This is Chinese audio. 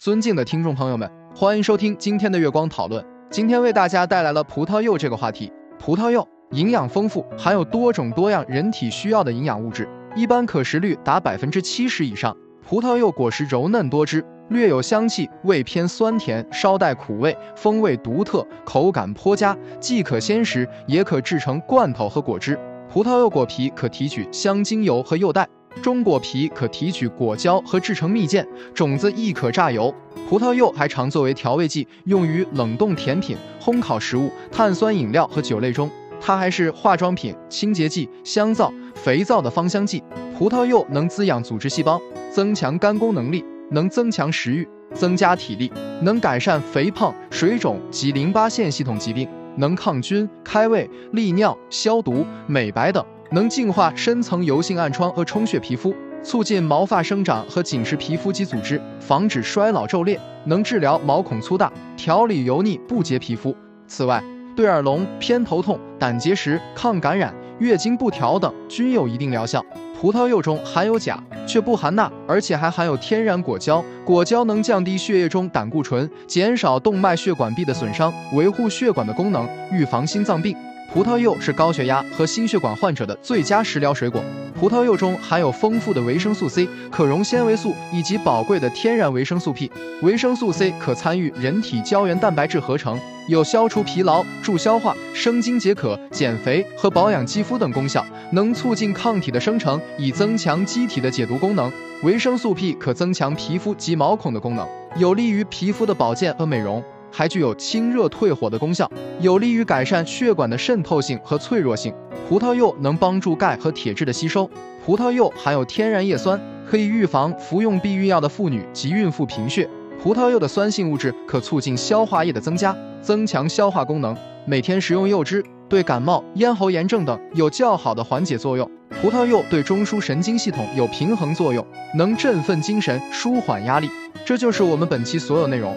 尊敬的听众朋友们，欢迎收听今天的月光讨论。今天为大家带来了葡萄柚这个话题。葡萄柚营养丰富，含有多种多样人体需要的营养物质，一般可食率达百分之七十以上。葡萄柚果实柔嫩多汁，略有香气，味偏酸甜，稍带苦味，风味独特，口感颇佳，既可鲜食，也可制成罐头和果汁。葡萄柚果皮可提取香精油和柚带。中果皮可提取果胶和制成蜜饯，种子亦可榨油。葡萄柚还常作为调味剂，用于冷冻甜品、烘烤食物、碳酸饮料和酒类中。它还是化妆品、清洁剂、香皂、肥皂的芳香剂。葡萄柚能滋养组织细胞，增强肝功能力，能增强食欲，增加体力，能改善肥胖、水肿及淋巴腺系统疾病，能抗菌、开胃、利尿、消毒、美白等。能净化深层油性暗疮和充血皮肤，促进毛发生长和紧实皮肤及组织，防止衰老皱裂。能治疗毛孔粗大、调理油腻不洁皮肤。此外，对耳聋、偏头痛、胆结石、抗感染、月经不调等均有一定疗效。葡萄柚中含有钾，却不含钠，而且还含有天然果胶。果胶能降低血液中胆固醇，减少动脉血管壁的损伤，维护血管的功能，预防心脏病。葡萄柚是高血压和心血管患者的最佳食疗水果。葡萄柚中含有丰富的维生素 C、可溶纤维素以及宝贵的天然维生素 P。维生素 C 可参与人体胶原蛋白质合成，有消除疲劳、助消化、生津解渴、减肥和保养肌肤等功效，能促进抗体的生成，以增强机体的解毒功能。维生素 P 可增强皮肤及毛孔的功能，有利于皮肤的保健和美容。还具有清热退火的功效，有利于改善血管的渗透性和脆弱性。葡萄柚能帮助钙和铁质的吸收。葡萄柚含有天然叶酸，可以预防服用避孕药的妇女及孕妇贫血。葡萄柚的酸性物质可促进消化液的增加，增强消化功能。每天食用柚汁，对感冒、咽喉炎症等有较好的缓解作用。葡萄柚对中枢神经系统有平衡作用，能振奋精神、舒缓压力。这就是我们本期所有内容。